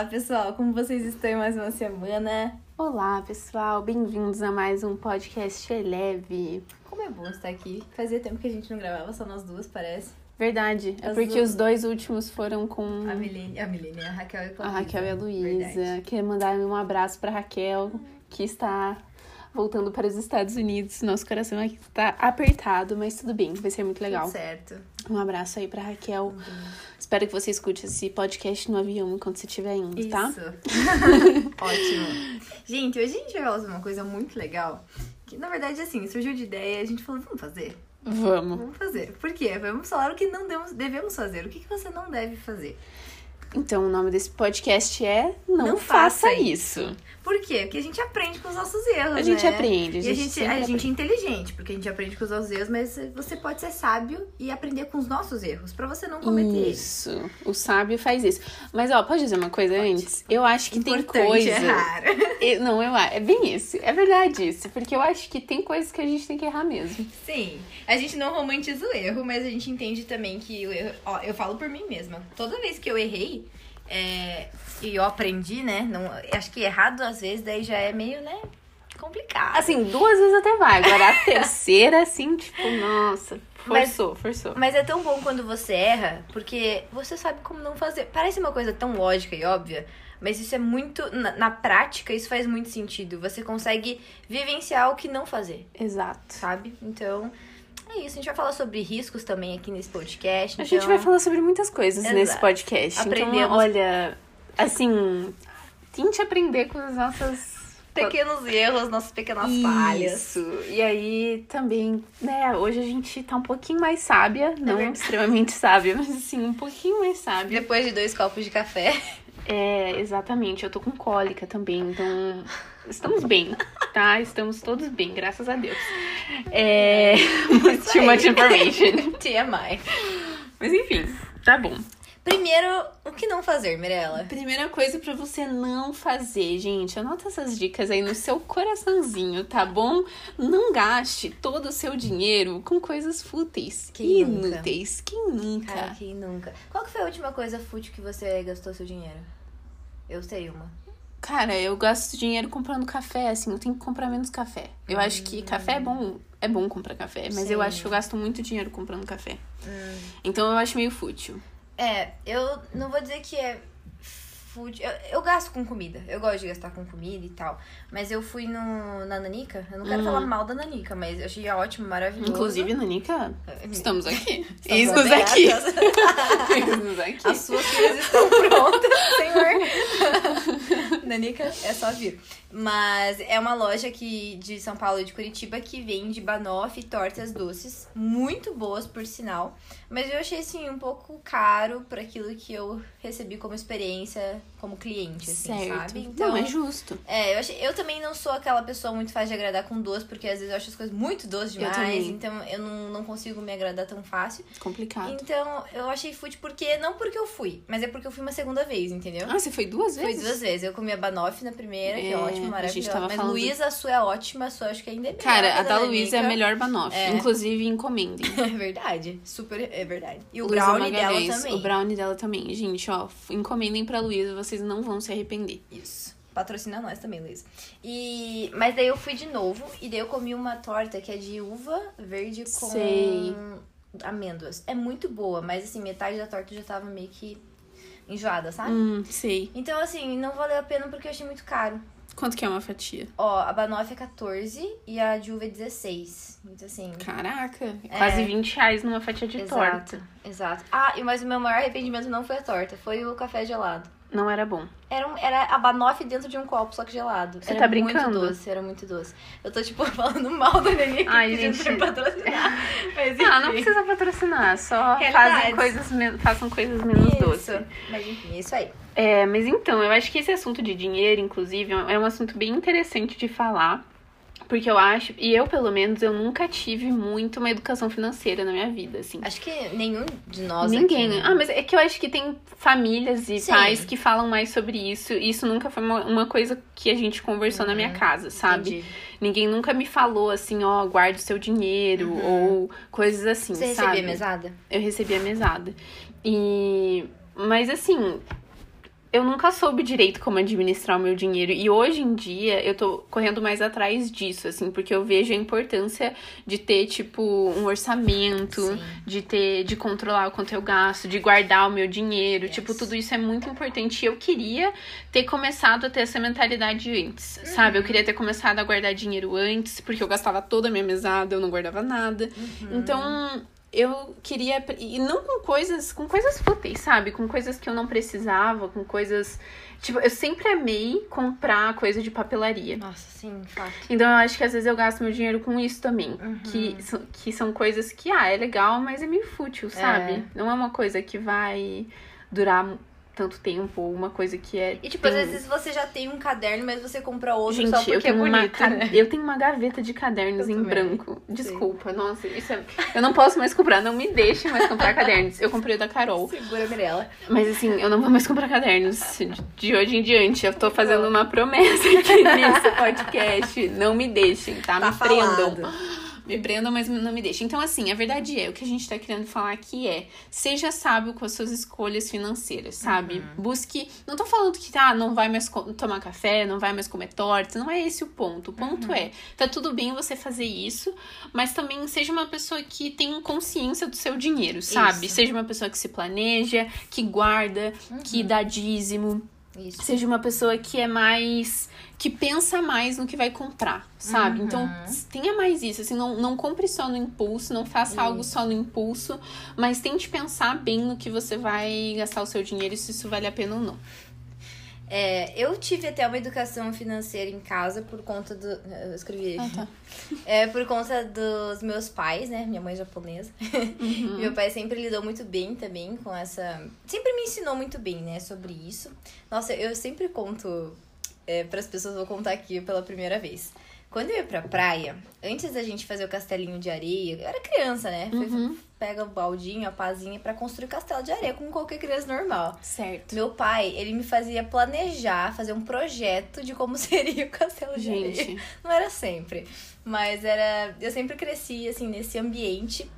Olá, pessoal, como vocês estão em mais uma semana? Olá, pessoal, bem-vindos a mais um podcast leve. Como é bom estar aqui. Fazia tempo que a gente não gravava, só nós duas, parece. Verdade, é As porque duas- os dois últimos foram com A Milene, a, Milene, a Raquel e com a Raquel e a Luísa. Queria mandar um abraço pra Raquel, que está voltando para os Estados Unidos. Nosso coração aqui está apertado, mas tudo bem, vai ser muito legal. Tudo certo. Um abraço aí pra Raquel. Espero que você escute esse podcast no avião enquanto você estiver indo, tá? Isso. Ótimo. Gente, hoje a gente vai falar sobre uma coisa muito legal. Que na verdade, assim, surgiu de ideia e a gente falou, vamos fazer? Vamos. Vamos fazer. Por quê? Vamos falar o que não devemos, fazer. O que, que você não deve fazer. Então, o nome desse podcast é Não, Não Faça, faça isso. Por quê? Porque a gente aprende com os nossos erros, A gente né? aprende, a E a gente gente, a gente é inteligente, porque a gente aprende com os nossos erros, mas você pode ser sábio e aprender com os nossos erros, pra você não cometer eles. Isso. O sábio faz isso. Mas, ó, pode dizer uma coisa antes? Eu acho que tem Importante coisa. errar. Eu- não, eu é bem isso. É verdade isso. Porque eu acho que tem coisas que a gente tem que errar mesmo. Sim, a gente não romantiza o erro, mas a gente entende também que o erro. Ó, eu falo por mim mesma. Toda vez que eu errei, é, e eu aprendi, né? Não, acho que errado às vezes daí já é meio, né? Complicado. Assim, duas vezes até vai. Agora a terceira, assim, tipo, nossa, Mas- forçou, forçou. Mas é tão bom quando você erra, porque você sabe como não fazer. Parece uma coisa tão lógica e óbvia, mas isso é muito. Na, na prática, isso faz muito sentido. Você consegue vivenciar o que não fazer, Exato. sabe? Então, é isso. A gente vai falar sobre riscos também aqui nesse podcast. A gente então- vai falar sobre muitas coisas Exato. nesse podcast. Então, Aprendemos- olha, assim, tente aprender com as nossas Pequenos erros, nossas pequenas falhas. Isso. E aí também, né, hoje a gente tá um pouquinho mais sábia, não verdade. extremamente sábia, mas assim, um pouquinho mais sábia. Depois de dois copos de café. É, exatamente, eu tô com cólica também, então estamos bem, tá? Estamos todos bem, graças a Deus. É, Isso too much information. TMI. Mas enfim, tá bom. Primeiro, o que não fazer, Mirella? Primeira coisa pra você não fazer, gente, anota essas dicas aí no seu coraçãozinho, tá bom? Não gaste todo o seu dinheiro com coisas fúteis, Quem nunca? inúteis. Quem nunca? Cara, quem nunca? Qual que foi a última coisa fútil que você gastou seu dinheiro? Eu sei uma. Cara, eu gasto dinheiro comprando café, assim, eu tenho que comprar menos café. Eu acho que café é bom, é bom comprar café, mas eu Sim. acho que eu gasto muito dinheiro comprando café. Então eu acho meio fútil. É, eu não vou dizer que é fútil. Eu, eu gasto com comida. Eu gosto de gastar com comida e tal. Mas eu fui no, na Nanica. Eu não quero falar mal da Nanica, mas eu achei ótimo, maravilhoso. Inclusive, Nanica, estamos aqui. Estamos aqui. Eis-nos aqui. As suas filhas estão prontas, senhor. Nanica, é só vir. Mas é uma loja aqui de São Paulo e de Curitiba que vende banoffee tortas doces. Muito boas, por sinal. Mas eu achei, assim, um pouco caro para aquilo que eu recebi como experiência como cliente, assim, certo. sabe? Então, Não, é justo. é, eu, achei, eu também não sou aquela pessoa muito fácil de agradar com doce, porque às vezes eu acho as coisas muito doces Eu demais. também. então eu não, não consigo me agradar tão fácil. Complicado. Então, eu achei fútil porque. Não porque eu fui, mas é porque eu fui uma segunda vez, entendeu? Ah, você foi duas vezes? duas vezes. Eu comi a Banoffee na primeira, que é É, ótima, maravilhosa. Mas falando- Luísa, a sua é ótima, a sua acho que ainda é melhor. Cara, a da Luísa é a melhor banoffee. É. Inclusive, encomendem. É verdade. Super, é verdade. E o Luísa brownie dela Magalhães, também. O brownie dela também. Gente, ó, encomendem pra Luísa, vocês não vão se arrepender. Isso. Patrocina nós também, Luísa. E... Mas daí eu fui de novo e daí eu comi uma torta que é de uva verde com Sei. amêndoas. É muito boa, mas assim, metade da torta já tava meio que enjoada, sabe? Hum, sei. Então, assim, não valeu a pena porque eu achei muito caro. Quanto que é uma fatia? Ó, a Banoffee é 14 e a de uva é 16. Então, assim... Caraca, quase 20 reais numa fatia de exato, torta. exato. Ah, mas o meu maior arrependimento não foi a torta, foi o café gelado. Não era bom. Era, um- era a banoffee dentro de um copo, só que gelado. Você era tá brincando? muito doce, era muito doce. Eu tô, tipo, falando mal da Nenê Ai, pedindo gente. pra patrocinar. Mas, não enfim. precisa patrocinar, só fazem coisas, façam coisas menos Isso. doces. Mas enfim, é isso aí. É, mas então, eu acho que esse assunto de dinheiro, inclusive, é um assunto bem interessante de falar. Porque eu acho, e eu pelo menos, eu nunca tive muito uma educação financeira na minha vida, assim. Acho que nenhum de nós Ninguém. aqui, né? Ah, mas é que eu acho que tem famílias e Sim. pais que falam mais sobre isso. E isso nunca foi uma, uma coisa que a gente conversou na minha casa, sabe? Entendi. Ninguém nunca me falou assim, ó, guarde o seu dinheiro ou coisas assim, Você sabe? recebia mesada? Eu recebi a mesada. E. Mas assim. Eu nunca soube direito como administrar o meu dinheiro. E hoje em dia eu tô correndo mais atrás disso, assim, porque eu vejo a importância de ter, tipo, um orçamento, Sim. de ter, de controlar o quanto eu gasto, de guardar o meu dinheiro. Yes. Tipo, tudo isso é muito importante. E eu queria ter começado a ter essa mentalidade antes, Uhum. sabe? Eu queria ter começado a guardar dinheiro antes, porque eu gastava toda a minha mesada, eu não guardava nada. Uhum. Então, eu queria. E não com coisas. Com coisas fúteis, sabe? Com coisas que eu não precisava, com coisas. Tipo, eu sempre amei comprar coisa de papelaria. Nossa, sim, fato. Então eu acho que às vezes eu gasto meu dinheiro com isso também. Uhum. Que, que são coisas que, ah, é legal, mas é meio fútil, sabe? Não é uma coisa que vai durar tanto tempo, uma coisa que é. E tipo, tem- às vezes você já tem um caderno, mas você compra outro Gente, só porque eu tenho, é uma, bonito, ca- né? eu tenho uma gaveta de cadernos Eu em também. branco. Desculpa, nossa, isso é... Eu não posso mais comprar, não me deixe mais comprar cadernos. Eu comprei o da Carol. Segura, Mirella. Mas assim, eu não vou mais comprar cadernos de, de hoje em diante. Eu tô fazendo uma promessa aqui nesse podcast. Não me deixem, tá? Tá me prendam. Me prendam, mas não me deixem. Então, assim, a verdade é, o que a gente tá querendo falar aqui é seja sábio com as suas escolhas financeiras, sabe? Uhum. Busque. Não tô falando que ah, não vai mais tomar café, não vai mais comer torta. Não é esse o ponto. O ponto Uhum. é, tá tudo bem você fazer isso, mas também seja uma pessoa que tem consciência do seu dinheiro, sabe? Isso. Seja uma pessoa que se planeja, que guarda, que dá dízimo. Isso. Seja uma pessoa que é mais. que pensa mais no que vai comprar, sabe? Uhum. Então, tenha mais isso. Assim, não, não compre só no impulso, não faça algo só no impulso, mas tente pensar bem no que você vai gastar o seu dinheiro e se isso vale a pena ou não. É, eu tive até uma educação financeira em casa por conta do. Eu escrevi. Ah, tá. É, por conta dos meus pais, né? Minha mãe é japonesa. Uhum. Meu pai sempre lidou muito bem também com essa. Sempre me ensinou muito bem, né? Sobre isso. Nossa, eu sempre conto é, para as pessoas, vou contar aqui pela primeira vez. Quando eu ia pra praia, antes da gente fazer o castelinho de areia, eu era criança, né? Uhum. Pega o baldinho, a pazinha pra construir castelo de areia, como qualquer criança normal. Certo. Meu pai, ele me fazia planejar, fazer um projeto de como seria o castelo de areia. Gente, Não era sempre, mas era. Eu sempre cresci assim nesse ambiente.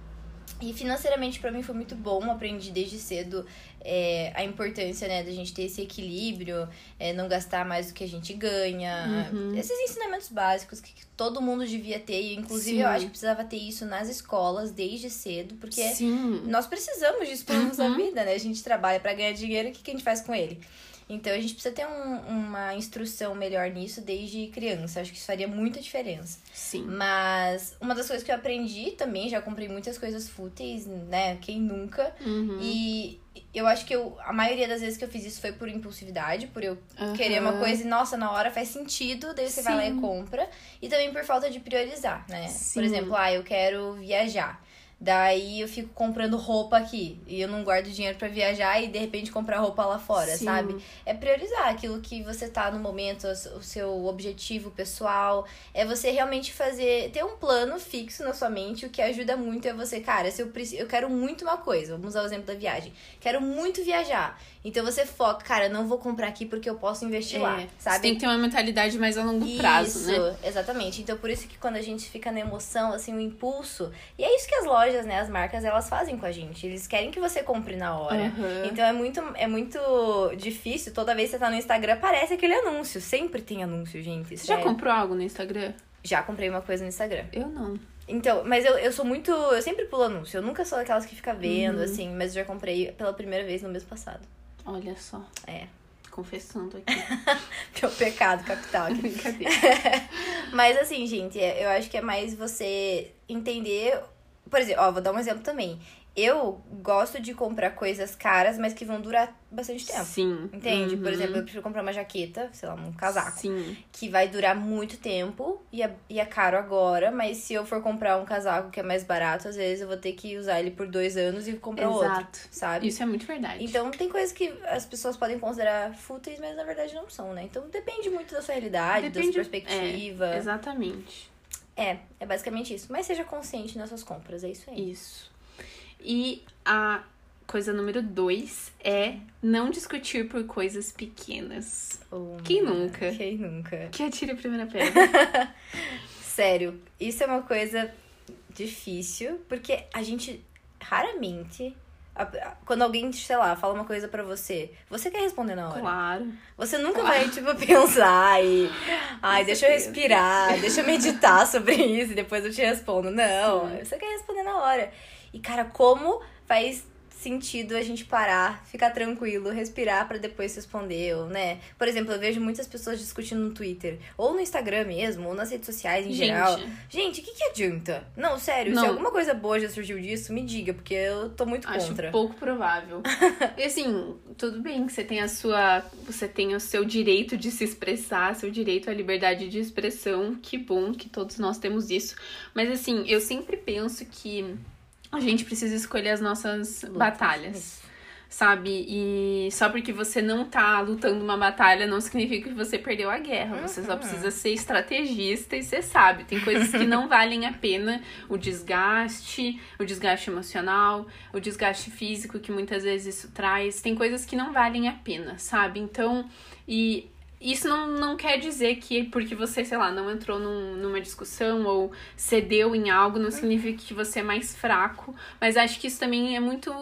E financeiramente pra mim foi muito bom, aprendi desde cedo é, a importância, né, da gente ter esse equilíbrio, é, não gastar mais do que a gente ganha. Uhum. Esses ensinamentos básicos que todo mundo devia ter, e inclusive Sim. eu acho que precisava ter isso nas escolas desde cedo, porque sim. nós precisamos disso nossa Uhum. vida, né? A gente trabalha pra ganhar dinheiro, o que, que a gente faz com ele? Então a gente precisa ter um- uma instrução melhor nisso desde criança. Acho que isso faria muita diferença. Sim. Mas uma das coisas que eu aprendi também, já comprei muitas coisas fúteis, né? Quem nunca? Uhum. E eu acho que eu, a maioria das vezes que eu fiz isso foi por impulsividade, por eu Aham. querer uma coisa e, nossa, na hora faz sentido, daí você vai lá e Sim. compra. E também por falta de priorizar, né? Sim. Por exemplo, ah, eu quero viajar. Daí eu fico comprando roupa aqui e eu não guardo dinheiro pra viajar e de repente comprar roupa lá fora, Sim. sabe? É priorizar aquilo que você tá no momento, o seu objetivo pessoal. É você realmente fazer, ter um plano fixo na sua mente. O que ajuda muito é você, cara, se eu, eu quero muito uma coisa, vamos usar o exemplo da viagem. Quero muito viajar. Então você foca, cara, não vou comprar aqui porque eu posso investir lá, É, sabe? Você tem que ter uma mentalidade mais a longo prazo, isso, né? exatamente. Então, por isso que quando a gente fica na emoção, assim, o impulso. E é isso que as lojas, né, as marcas, elas fazem com a gente. Eles querem que você compre na hora. Aham. Então é muito, é muito difícil. Toda vez que você tá no Instagram, aparece aquele anúncio. Sempre tem anúncio, gente. Você já sério. comprou algo no Instagram? Já comprei uma coisa no Instagram. Eu não. Então, mas eu, eu sou muito. Eu sempre pulo anúncio. Eu nunca sou daquelas que fica vendo, Uhum. assim. Mas eu já comprei pela primeira vez no mês passado. Olha só. É. Confessando aqui. Meu pecado capital aqui. Brincadeira. Mas assim, gente, é- eu acho que é mais você entender. Por exemplo, ó, vou dar um exemplo também. Eu gosto de comprar coisas caras, mas que vão durar bastante tempo. Sim. Entende? Por Uhum. exemplo, eu prefiro comprar uma jaqueta, sei lá, um casaco, Sim. que vai durar muito tempo e é, e é caro agora, mas se eu for comprar um casaco que é mais barato, às vezes eu vou ter que usar ele por dois anos e comprar outro, Exato. sabe? Isso é muito verdade. Então tem coisas que as pessoas podem considerar fúteis, mas na verdade não são, né? Então depende muito da sua realidade, da Depende- sua perspectiva. É, exatamente. É, é basicamente isso. Mas seja consciente nas suas compras, é isso aí. Isso. E a coisa número dois é não discutir por coisas pequenas. Oh, Quem nunca? Quem nunca? Que atire a primeira pedra. Sério, isso é uma coisa difícil, porque a gente raramente Quando alguém, sei lá, fala uma coisa pra você, você quer responder na hora. Claro. Você nunca vai, tipo, pensar e. Ai, deixa eu respirar, deixa eu meditar sobre isso e depois eu te respondo. Não, Sim. você quer responder na hora. E, cara, como faz sentido a gente parar, ficar tranquilo, respirar pra depois responder, ou, né? Por exemplo, eu vejo muitas pessoas discutindo no Twitter, ou no Instagram mesmo, ou nas redes sociais em Gente. geral. Gente, o que, que adianta? Não, sério, se Não. alguma coisa boa já surgiu disso, me diga, porque eu tô muito Acho contra. pouco provável. e assim, tudo bem que você tem a sua. Você tem o seu direito de se expressar, seu direito à liberdade de expressão. Que bom que todos nós temos isso. Mas assim, eu sempre penso que a gente precisa escolher as nossas Lutas. batalhas. Sabe? E só porque você não tá lutando uma batalha não significa que você perdeu a guerra. Você só precisa ser estrategista e você sabe. Tem coisas que não valem a pena. O desgaste, o desgaste emocional, o desgaste físico que muitas vezes isso traz. Tem coisas que não valem a pena, sabe? Então, e isso não, não quer dizer que porque você, sei lá, não entrou num- numa discussão ou cedeu em algo, não significa que você é mais fraco. Mas acho que isso também é muito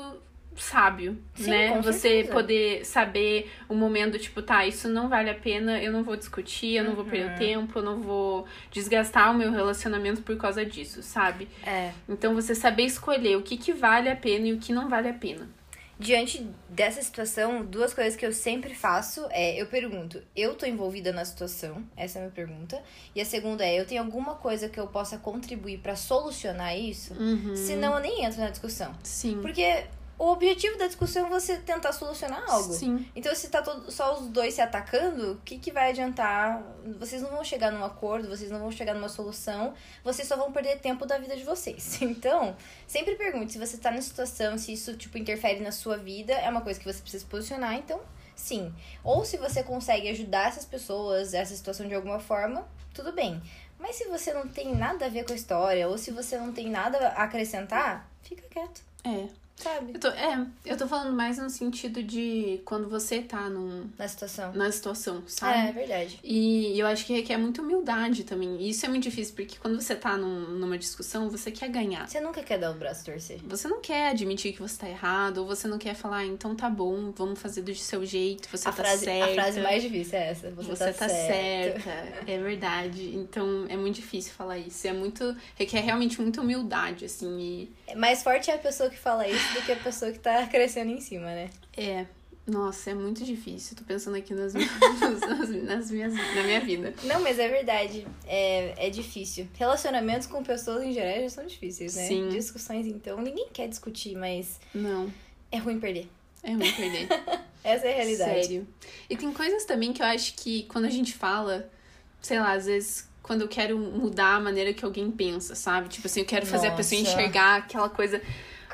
sábio, Sim, né? Você certeza. poder saber o momento, tipo, tá, isso não vale a pena, eu não vou discutir, eu não vou Uhum. perder tempo, eu não vou desgastar o meu relacionamento por causa disso, sabe? É. Então você saber escolher o que, que vale a pena e o que não vale a pena. Diante dessa situação, duas coisas que eu sempre faço é, eu pergunto, eu tô envolvida na situação? Essa é a minha pergunta. E a segunda é, eu tenho alguma coisa que eu possa contribuir pra solucionar isso? Uhum. Senão eu nem entro na discussão. Sim. Porque o objetivo da discussão é você tentar solucionar algo. Sim. Então, se tá todo, só os dois se atacando, o que, que vai adiantar? Vocês não vão chegar num acordo, vocês não vão chegar numa solução, vocês só vão perder tempo da vida de vocês. Então, sempre pergunte se você tá nessa situação, se isso, tipo, interfere na sua vida, é uma coisa que você precisa se posicionar, então, sim. Ou se você consegue ajudar essas pessoas, essa situação de alguma forma, tudo bem. Mas se você não tem nada a ver com a história, ou se você não tem nada a acrescentar, fica quieto, É. sabe? Eu tô, é, eu tô falando mais no sentido de quando você tá num, Na situação. na situação, É, sabe? é verdade. E eu acho que requer muita humildade também. E isso é muito difícil, porque quando você tá num- numa discussão, você quer ganhar. Você nunca quer dar o braço torcer. Você não quer admitir que você tá errado, ou você não quer falar, "Ah, então tá bom, vamos fazer do seu jeito, você a, tá frase, certa. a frase mais difícil é essa. Você, Você, tá, tá, certa. É verdade. Então é muito difícil falar isso. É muito. requer realmente muita humildade, assim. E Mais forte é a pessoa que fala isso do que a pessoa que tá crescendo em cima, né? é. Nossa, é muito difícil. Tô pensando aqui nas, minhas, nas, nas minhas, na minha vida. Não, mas é verdade. É, é difícil. Relacionamentos com pessoas em geral já são difíceis, né? Sim. Discussões, então, ninguém quer discutir, mas Não, é ruim perder. é ruim perder. Essa é a realidade. Sério. E tem coisas também que eu acho que quando a gente fala, sei lá, às vezes quando eu quero mudar a maneira que alguém pensa, sabe? Tipo assim, eu quero fazer a pessoa Nossa. enxergar aquela coisa.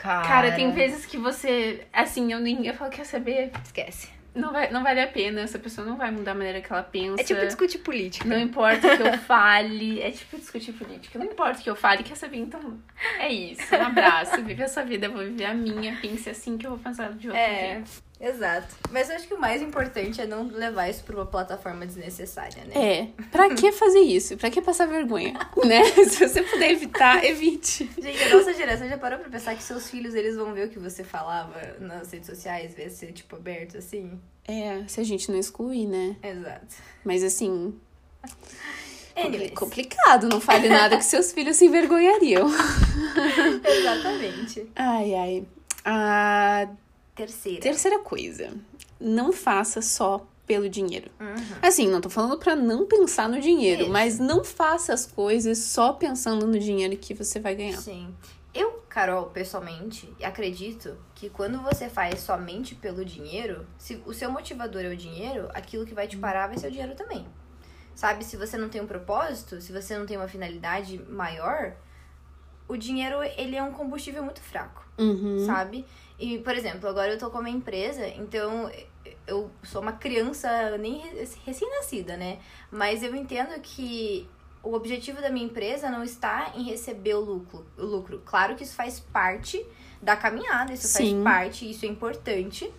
Cara, Cara, tem vezes que você, assim, eu nem eu falo, quer saber? Esquece. Não, vai, não vale a pena, essa pessoa não vai mudar a maneira que ela pensa. É tipo discutir política. Não importa o que eu fale. É tipo discutir política. Não importa o que eu fale, quer saber? Então é isso. Um abraço. Vive a sua vida, vou viver a minha. Pense assim que eu vou pensar de outro É, jeito. Exato. Mas eu acho que o mais importante é não levar isso pra uma plataforma desnecessária, né? É, pra que fazer isso? Pra que passar vergonha? né? Se você puder evitar, evite. Gente, a nossa geração já parou pra pensar que seus filhos, eles vão ver o que você falava nas redes sociais, ver ser, tipo, aberto assim? É, se a gente não excluir, né? Exato. Mas assim, Anyways, complicado. Não fale nada que seus filhos se envergonhariam. exatamente. Ai, ai. A Terceira. terceira coisa. Não faça só pelo dinheiro. Uhum. Assim, não tô falando pra não pensar no dinheiro, Isso. mas não faça as coisas só pensando no dinheiro que você vai ganhar. Sim. Eu, Carol, pessoalmente, acredito que quando você faz somente pelo dinheiro, se o seu motivador é o dinheiro, aquilo que vai te parar vai ser o dinheiro também. Sabe, se você não tem um propósito, se você não tem uma finalidade maior, o dinheiro, ele é um combustível muito fraco. Uhum. sabe? E, por exemplo, agora eu tô com uma empresa, então eu sou uma criança nem re- recém-nascida, né? Mas eu entendo que o objetivo da minha empresa não está em receber o lucro. O lucro. Claro que isso faz parte da caminhada, isso Sim. faz parte, isso é importante.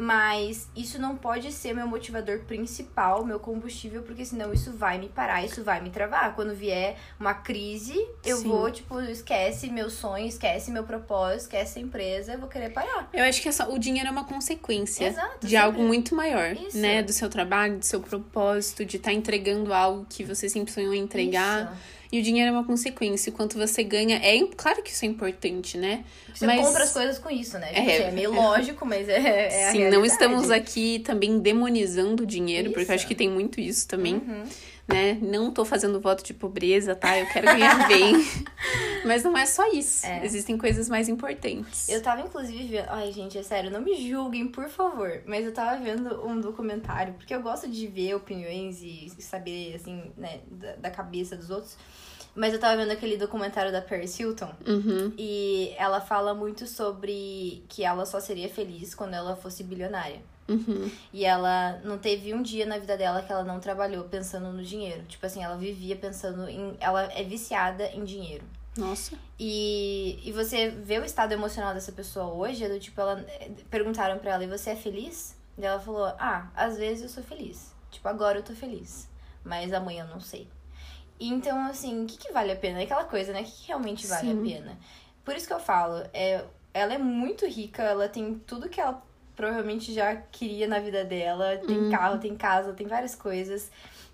Mas isso não pode ser meu motivador principal, meu combustível, porque senão isso vai me parar, isso vai me travar. Quando vier uma crise, eu Sim. vou, tipo, esquece meu sonho, esquece meu propósito, esquece a empresa, eu vou querer parar. Eu acho que é o dinheiro é uma consequência Exato, de sempre. algo muito maior, Isso. né? Do seu trabalho, do seu propósito, de estar entregando algo que você sempre sonhou em entregar. Isso. E o dinheiro é uma consequência. O quanto você ganha é claro que isso é importante, né? Você Mas- compra as coisas com isso, né? Tipo, É. assim, é meio lógico, mas é, é Sim, não estamos aqui também demonizando o dinheiro, porque eu Isso. acho que tem muito isso também, Uhum. Né? Não tô fazendo voto de pobreza, tá? Eu quero ganhar bem. Mas não é só isso. É. Existem coisas mais importantes. Eu tava, inclusive, vendo. Ai, gente, é sério, não me julguem, por favor. Mas eu tava vendo um documentário, porque eu gosto de ver opiniões e saber, assim, né, da, da cabeça dos outros. Mas eu tava vendo aquele documentário da Paris Hilton. Uhum. E ela fala muito sobre que ela só seria feliz quando ela fosse bilionária. Uhum. E ela não teve um dia na vida dela que ela não trabalhou pensando no dinheiro. Tipo assim, ela vivia pensando em. Ela é viciada em dinheiro. Nossa. E, e você vê o estado emocional dessa pessoa hoje, é do tipo, ela perguntaram pra ela, e você é feliz? E ela falou, ah, às vezes eu sou feliz. Tipo, agora eu tô feliz. Mas amanhã eu não sei. Então, assim, o que, que vale a pena? É aquela coisa, né? O que, que realmente vale Sim. a pena? Por isso que eu falo, é, ela é muito rica, ela tem tudo que ela provavelmente já queria na vida dela. Tem Uhum. carro, tem casa, tem várias coisas.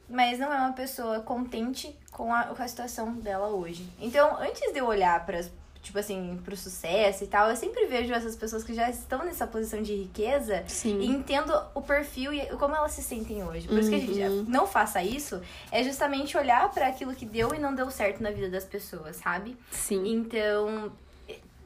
Mas não é uma pessoa contente com a, com a situação dela hoje. Então, antes de eu olhar para tipo assim, pro sucesso e tal, eu sempre vejo essas pessoas que já estão nessa posição de riqueza Sim. e entendo o perfil e como elas se sentem hoje. Por isso que a gente Uhum. não faça isso, é justamente olhar para aquilo que deu e não deu certo na vida das pessoas, sabe? Sim. Então,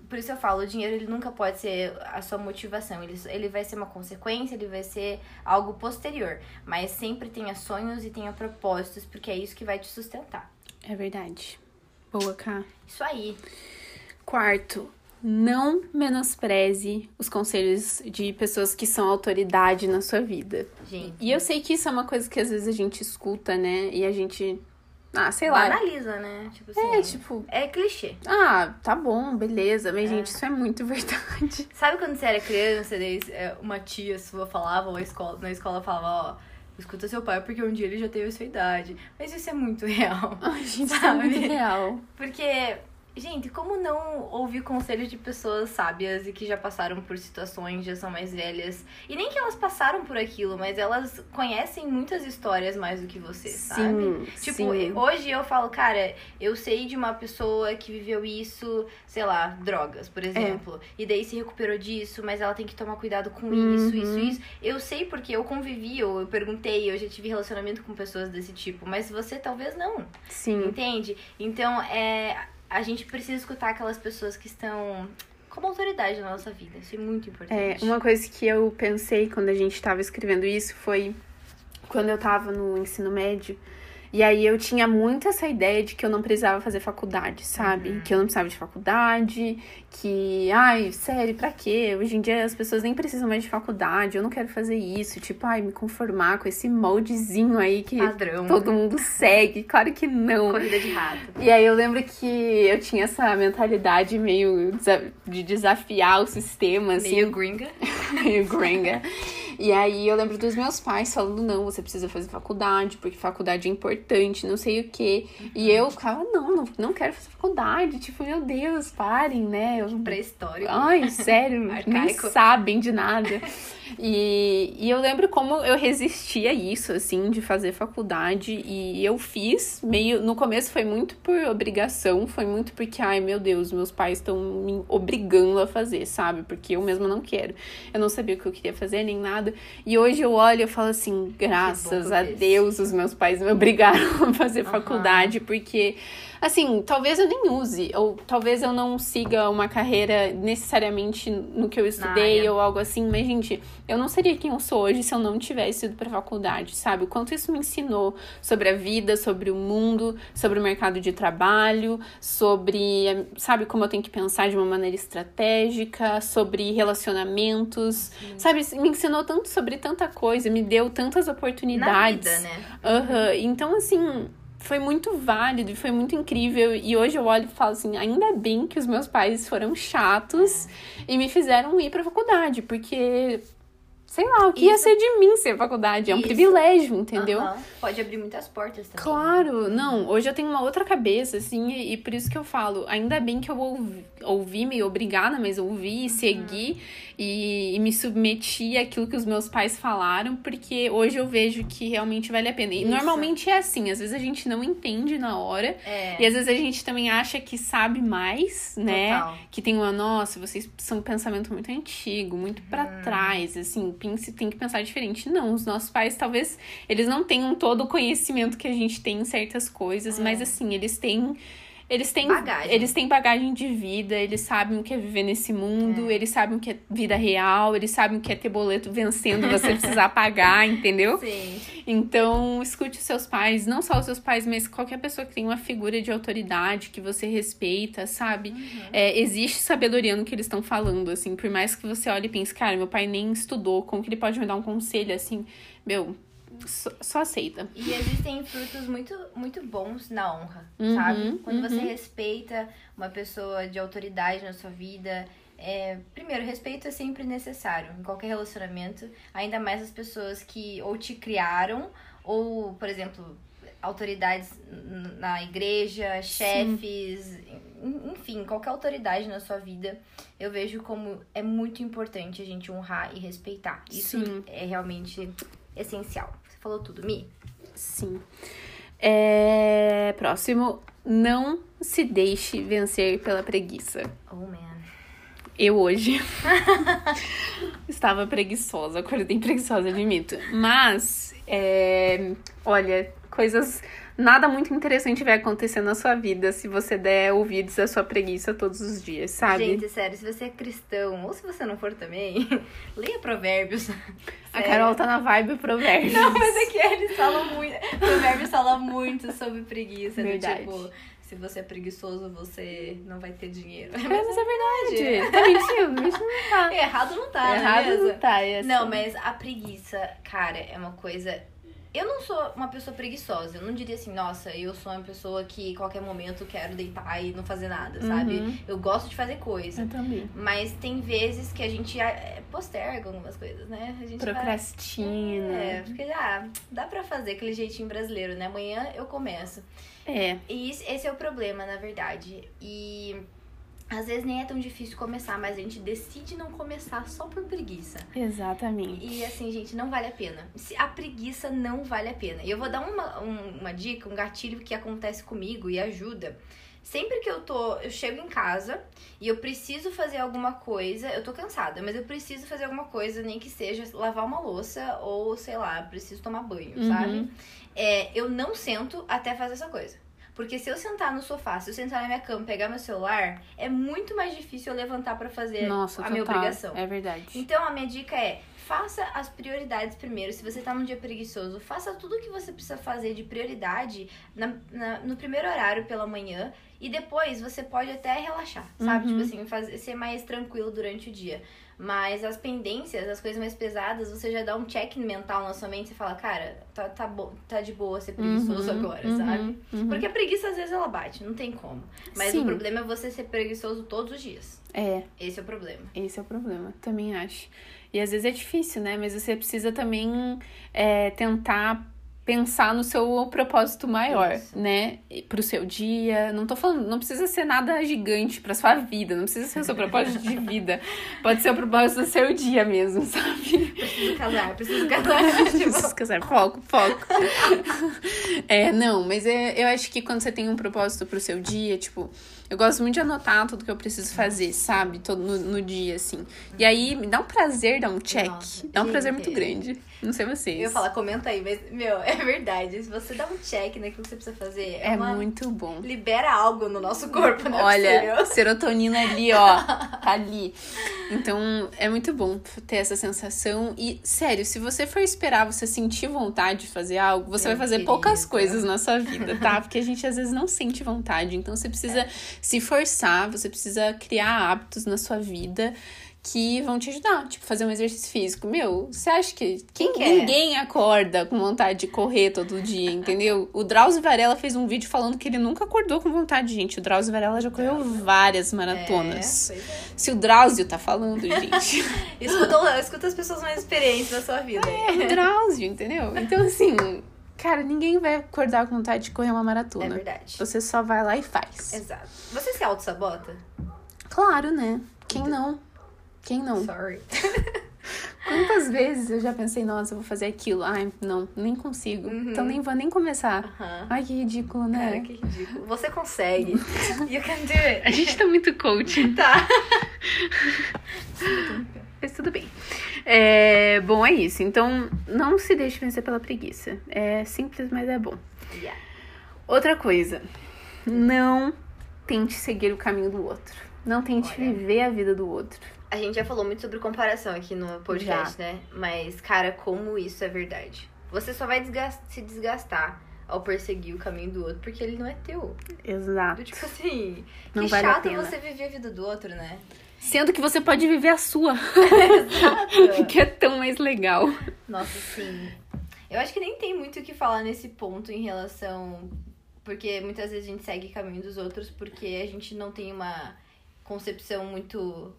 por isso eu falo, o dinheiro ele nunca pode ser a sua motivação. Ele, ele vai ser uma consequência, ele vai ser algo posterior. Mas sempre tenha sonhos e tenha propósitos, porque é isso que vai te sustentar. É verdade. Boa, Cá. Isso aí. Quarto, não menospreze os conselhos de pessoas que são autoridade na sua vida. Gente. E eu sei que isso é uma coisa que às vezes a gente escuta, né? E a gente. Ah, sei lá. Banaliza, né? Tipo assim. É, tipo, É clichê. ah, tá bom, beleza. Mas, gente, isso é muito verdade. Sabe quando você era criança, é, uma tia sua falava, ou a escola, na escola falava, ó, escuta seu pai porque um dia ele já teve a sua idade. Mas isso é muito real. Ai, gente, isso é Sabe? muito real. Porque, gente, como não ouvir conselhos de pessoas sábias e que já passaram por situações, já são mais velhas? E nem que elas passaram por aquilo, mas elas conhecem muitas histórias mais do que você, sabe? Sim, Tipo, sim. hoje eu falo, cara, eu sei de uma pessoa que viveu isso, sei lá, drogas, É. por exemplo. E daí se recuperou disso, mas ela tem que tomar cuidado com isso, isso, Uhum. isso. Eu sei porque eu convivi, eu, eu perguntei, eu já tive relacionamento com pessoas desse tipo, mas você talvez não. Sim. Entende? Então, é, a gente precisa escutar aquelas pessoas que estão como autoridade na nossa vida. Isso é muito É, importante. uma coisa que eu pensei quando a gente tava escrevendo isso foi quando eu tava no ensino médio. E aí eu tinha muito essa ideia de que eu não precisava fazer faculdade, sabe? Uhum. Que eu não precisava de faculdade, que, ai, sério, pra quê? Hoje em dia as pessoas nem precisam mais de faculdade, eu não quero fazer isso, tipo, ai, me conformar com esse moldezinho aí que Padrão. todo mundo segue. Claro que não. Corrida de rato. E aí eu lembro que eu tinha essa mentalidade meio de desafiar o sistema, assim, Meio gringa. meio gringa. E aí eu lembro dos meus pais falando, não, você precisa fazer faculdade, porque faculdade é importante, não sei o quê. E eu ficava, não, não, não quero fazer faculdade. Tipo, meu Deus, parem, né? Eu, Pré-histórico. Ai, sério, nem sabem de nada. E, e eu lembro como eu resistia a isso, assim, de fazer faculdade. E eu fiz meio. No começo foi muito por obrigação, foi muito porque, ai meu Deus, meus pais estão me obrigando a fazer, sabe? Porque eu mesma não quero. Eu não sabia o que eu queria fazer, nem nada. E hoje eu olho e falo assim, graças a. Deus, os meus pais me obrigaram a fazer Aham. faculdade, porque assim, talvez eu nem use, ou talvez eu não siga uma carreira necessariamente no que eu estudei ou algo assim, mas, gente, eu não seria quem eu sou hoje se eu não tivesse ido pra faculdade, sabe? O quanto isso me ensinou sobre a vida, sobre o mundo, sobre o mercado de trabalho, sobre, sabe, como eu tenho que pensar de uma maneira estratégica, sobre relacionamentos, sabe? Me ensinou tanto sobre tanta coisa, me deu tantas Na oportunidades. vida, né? Aham, Então, assim, foi muito válido, foi muito incrível. E hoje eu olho e falo assim: ainda bem que os meus pais foram chatos e me fizeram ir pra faculdade, porque sei lá, o que ia Isso. ser de mim ser faculdade? É um Isso. privilégio, entendeu? Aham. Pode abrir muitas portas também. Claro, não, hoje eu tenho uma outra cabeça, assim, e, e por isso que eu falo, ainda bem que eu ouvi, ouvi meio obrigada, mas ouvi e segui e, e me submeti àquilo que os meus pais falaram, porque hoje eu vejo que realmente vale a pena. E Isso. normalmente é assim, às vezes a gente não entende na hora, É. e às vezes a gente também acha que sabe mais, né? Total. Que tem uma, nossa, vocês são um pensamento muito antigo, muito pra Uhum. trás, assim, pense- tem que pensar diferente. Não, os nossos pais talvez eles não tenham todo o conhecimento que a gente tem em certas coisas, É. mas assim, eles têm eles têm Bagagem. eles têm bagagem de vida, eles sabem o que é viver nesse mundo, eles sabem o que é vida real, eles sabem o que é ter boleto vencendo, você precisar pagar, entendeu? Sim. Então, escute os seus pais, não só os seus pais, mas qualquer pessoa que tem uma figura de autoridade que você respeita, sabe? É, existe sabedoria no que eles estão falando, assim, por mais que você olhe e pense, cara, meu pai nem estudou, como que ele pode me dar um conselho assim? Meu, só, só aceita. E existem frutos muito, muito bons na honra, Uhum, sabe? Quando você uhum. respeita uma pessoa de autoridade na sua vida. É, primeiro, respeito é sempre necessário em qualquer relacionamento, ainda mais as pessoas que ou te criaram, ou, por exemplo, autoridades na igreja, chefes, en- enfim, qualquer autoridade na sua vida, eu vejo como é muito importante a gente honrar e respeitar. Isso Sim. é realmente essencial. Falou tudo, Mi? Sim. É, próximo, não se deixe vencer pela preguiça. Oh, man. Eu hoje estava preguiçosa, acordei preguiçosa, admito. Mas, é, olha, coisas. Nada muito interessante vai acontecer na sua vida se você der ouvidos à sua preguiça todos os dias, sabe? Gente, sério, se você é cristão, ou se você não for também, leia provérbios. a Sério. Carol tá na vibe provérbios. Não, mas é que eles falam muito. Provérbios fala muito sobre preguiça. do Verdade. tipo, se você é preguiçoso, você não vai ter dinheiro. É, mas é verdade. Tá mentindo, mentindo não tá. Errado não tá, Errado né? não tá. É assim. Não, mas a preguiça, cara, é uma coisa. Eu não sou uma pessoa preguiçosa. Eu não diria assim, nossa, eu sou uma pessoa que qualquer momento quero deitar e não fazer nada, sabe? Uhum. Eu gosto de fazer coisa. Eu também. Mas tem vezes que a gente é, posterga algumas coisas, né? A gente vai- Procrastina. É, porque ah, dá pra fazer aquele jeitinho brasileiro, né? Amanhã eu começo. É. E esse é o problema, na verdade. E às vezes nem é tão difícil começar, mas a gente decide não começar só por preguiça. Exatamente. E assim, gente, não vale a pena. Se a preguiça não vale a pena. E eu vou dar uma, um- uma dica, um gatilho que acontece comigo e ajuda. Sempre que eu tô, eu chego em casa e eu preciso fazer alguma coisa, eu tô cansada, mas eu preciso fazer alguma coisa, nem que seja lavar uma louça ou, sei lá, preciso tomar banho, Uhum. sabe? É, eu não sento até fazer essa coisa. Porque se eu sentar no sofá, se eu sentar na minha cama, pegar meu celular, é muito mais difícil eu levantar pra fazer Nossa, a total. minha obrigação. É verdade. Então, a minha dica é: faça as prioridades primeiro. Se você tá num dia preguiçoso, faça tudo o que você precisa fazer de prioridade na, na- no primeiro horário pela manhã. E depois você pode até relaxar, sabe? Uhum. Tipo assim, fazer, ser mais tranquilo durante o dia. Mas as pendências, as coisas mais pesadas, você já dá um check mental na sua mente e fala, cara, tá, tá, bo tá de boa ser preguiçoso Uhum, agora, uhum, sabe? uhum. Porque a preguiça às vezes ela bate, não tem como. Mas Sim. o problema é você ser preguiçoso todos os dias. É, Esse é o problema. esse é o problema, também acho. E às vezes é difícil, né? Mas você precisa também é, tentar pensar no seu propósito maior, Isso. né? Pro seu dia. Não tô falando, não precisa ser nada gigante pra sua vida, não precisa ser o seu propósito de vida. Pode ser o propósito do seu dia mesmo, sabe? Preciso casar, preciso casar. Preciso casar. Foco, foco. é, não, mas é, eu acho que quando você tem um propósito pro seu dia, tipo, eu gosto muito de anotar tudo que eu preciso fazer, sabe? Todo no, no dia, assim. E aí me dá um prazer dar um check. Nossa, dá um prazer muito grande. Não sei vocês. Eu falar, comenta aí, mas, meu, é verdade. Se você dá um check naquilo que você precisa fazer, é, É uma... muito bom. libera algo no nosso corpo, né? Olha, serotonina ali, ó. Tá ali. Então, é muito bom ter essa sensação. E, sério, se você for esperar você sentir vontade de fazer algo, você Meu vai fazer querido. poucas coisas na sua vida, tá? Porque a gente às vezes não sente vontade. Então, você precisa se forçar, você precisa criar hábitos na sua vida que vão te ajudar, tipo, fazer um exercício físico. Meu, você acha que quem, Quem ninguém acorda com vontade de correr todo dia, entendeu? O Drauzio Varela fez um vídeo falando que ele nunca acordou com vontade, gente. O Drauzio Varela já correu várias maratonas. É, pois é. Se o Drauzio tá falando, gente, Escuta, escuta as pessoas mais experientes da sua vida. é o Drauzio, entendeu? Então, assim, cara, ninguém vai acordar com vontade de correr uma É maratona. verdade. Você só vai lá e faz. Exato. Você se auto-sabota? Claro, né? Quem não? Quem não? Sorry. Quantas vezes eu já pensei, nossa, eu vou fazer aquilo. Ai, não, nem consigo. Então nem vou nem começar. Aham. Ai, que ridículo, né? Cara, que ridículo. Você consegue. You can do it. A gente tá muito coaching. Tá. Mas tudo bem. É, bom, é isso. Então, não se deixe vencer pela preguiça. É simples, mas é bom. Yeah. Outra coisa. Não tente seguir o caminho do outro. Não tente Olha. viver a vida do outro. A gente já falou muito sobre comparação aqui no podcast, né? Mas, cara, como isso é verdade. Você só vai desgas- se desgastar ao perseguir o caminho do outro, porque ele não é teu. Exato. Do tipo assim, Não que vale chato você viver a vida do outro, né? Sendo que você pode viver a sua, Exato. que é tão mais legal. Nossa, sim. Eu acho que nem tem muito o que falar nesse ponto em relação. Porque muitas vezes a gente segue caminho dos outros porque a gente não tem uma concepção muito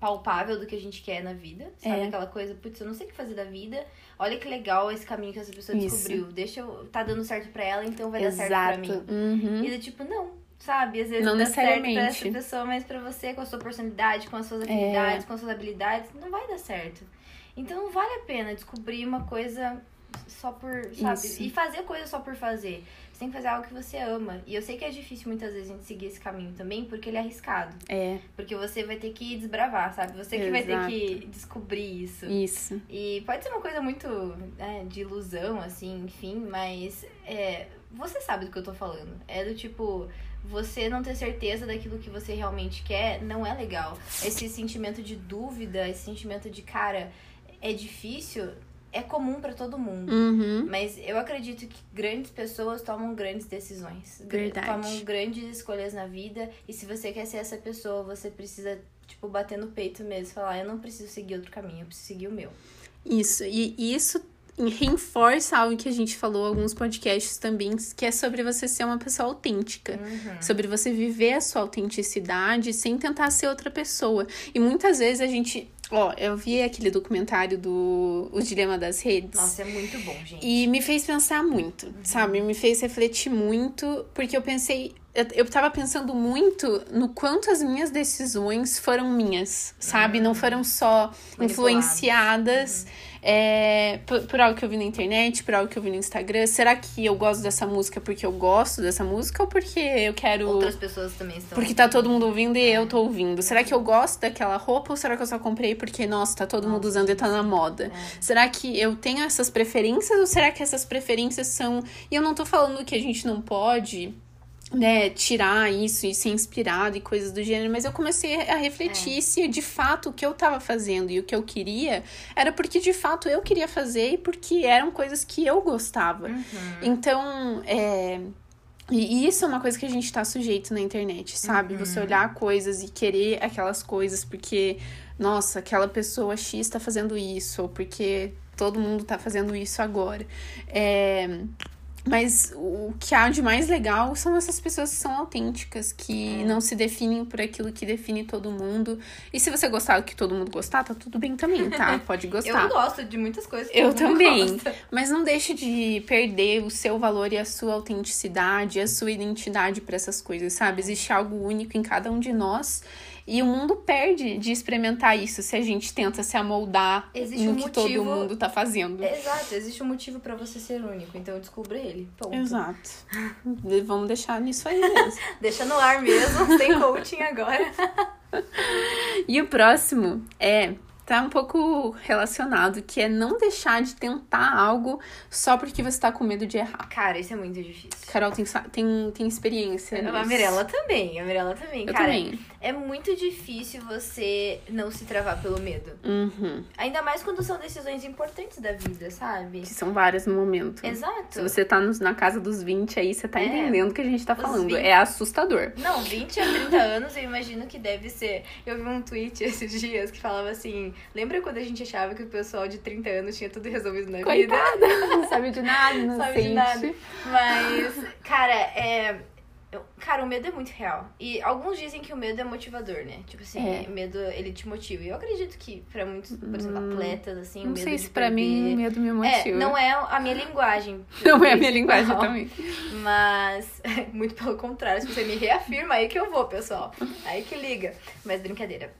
palpável do que a gente quer na vida. Sabe É. aquela coisa, putz, eu não sei o que fazer da vida. Olha que legal esse caminho que essa pessoa Isso. descobriu. Deixa eu. Tá dando certo pra ela, então vai dar certo pra mim. Uhum. E do tipo, não, sabe? Às vezes Não dá certo pra. É. essa pessoa, mas pra você, com a sua personalidade, com as suas afinidades, com as suas habilidades, não vai dar certo. Então não vale a pena descobrir uma coisa só por, sabe? Isso. E fazer coisa só por fazer. Você tem que fazer algo que você ama. E eu sei que é difícil muitas vezes a gente seguir esse caminho também, porque ele é arriscado. É, Porque você vai ter que desbravar, sabe? Você que vai ter Exato. que descobrir isso. isso. E pode ser uma coisa muito né, de ilusão, assim, enfim, mas é, você sabe do que eu tô falando. É do tipo, você não ter certeza daquilo que você realmente quer não é legal. Esse sentimento de dúvida, esse sentimento de, cara, é difícil, é comum pra todo mundo. Uhum. Mas eu acredito que grandes pessoas tomam grandes decisões. Verdade. Tomam grandes escolhas na vida. E se você quer ser essa pessoa, você precisa, tipo, bater no peito mesmo. Falar, eu não preciso seguir outro caminho, eu preciso seguir o meu. Isso. E isso reforça algo que a gente falou em alguns podcasts também, que é sobre você ser uma pessoa autêntica. Sobre você viver a sua autenticidade sem tentar ser outra pessoa. E muitas vezes a gente. Ó, eu vi aquele documentário do O Dilema das Redes. Nossa, é muito bom, gente. E me fez pensar muito, sabe? Me fez refletir muito, porque eu pensei. Eu, eu tava pensando muito no quanto as minhas decisões foram minhas, sabe? Não foram só influenciadas é, por, por algo que eu vi na internet, por algo que eu vi no Instagram. Será que eu gosto dessa música porque eu gosto dessa música ou porque eu quero. Outras pessoas também estão. Porque tá todo mundo ouvindo e eu tô ouvindo. Será que eu gosto daquela roupa ou será que eu só comprei porque, nossa, tá todo mundo usando e tá na moda? Será que eu tenho essas preferências ou será que essas preferências são. E eu não tô falando que a gente não pode. Né, tirar isso e ser inspirado e coisas do gênero, mas eu comecei a refletir se de fato o que eu tava fazendo e o que eu queria era porque de fato eu queria fazer e porque eram coisas que eu gostava. Uhum. Então, é. E isso é uma coisa que a gente tá sujeito na internet, sabe? Uhum. Você olhar coisas e querer aquelas coisas porque, nossa, aquela pessoa X tá fazendo isso, ou porque todo mundo tá fazendo isso agora. É. Mas o que há de mais legal são essas pessoas que são autênticas, que É. não se definem por aquilo que define todo mundo. E se você gostar do que todo mundo gostar, tá tudo bem também, tá? Pode Eu gostar. gosto de muitas coisas que Eu também. gosta. Mas não deixe de perder o seu valor e a sua autenticidade, a sua identidade para essas coisas, sabe? Existe algo único em cada um de nós. E o mundo perde de experimentar isso se a gente tenta se amoldar Existe no um que motivo- todo mundo tá fazendo. Exato, existe um motivo pra você ser único, então descubra ele. Ponto. Exato. Vamos deixar nisso aí mesmo. Deixa no ar mesmo, sem coaching agora. E o próximo é tá um pouco relacionado, que é não deixar de tentar algo só porque você tá com medo de errar. Cara, isso é muito difícil. Carol tem, tem, tem experiência. A Mirella também, a Mirella também. Eu Cara, também. é muito difícil você não se travar pelo medo. Uhum. Ainda mais quando são decisões importantes da vida, sabe? Que são várias no momento. Exato. Se você tá nos- na casa dos 20 aí, você tá É. entendendo o que a gente tá Os falando. 20. É assustador. Não, 20 a 30 anos eu imagino que deve ser. Eu vi um tweet esses dias que falava assim: lembra quando a gente achava que o pessoal de 30 anos tinha tudo resolvido na vida? Coitada, não sabe de nada, não Sabe de sente. nada. Mas, cara, é. Cara, o medo é muito real. E alguns dizem que o medo é motivador, né? Tipo assim, É. o medo ele te motiva. E eu acredito que pra muitos, por exemplo, atletas, assim, o Não medo sei de se pra mim perder- medo me É, motiva. não é a minha linguagem. Não é a minha linguagem Não. também. Mas, muito pelo contrário, se você me reafirma, aí que eu vou, pessoal. Aí que liga. Mas brincadeira.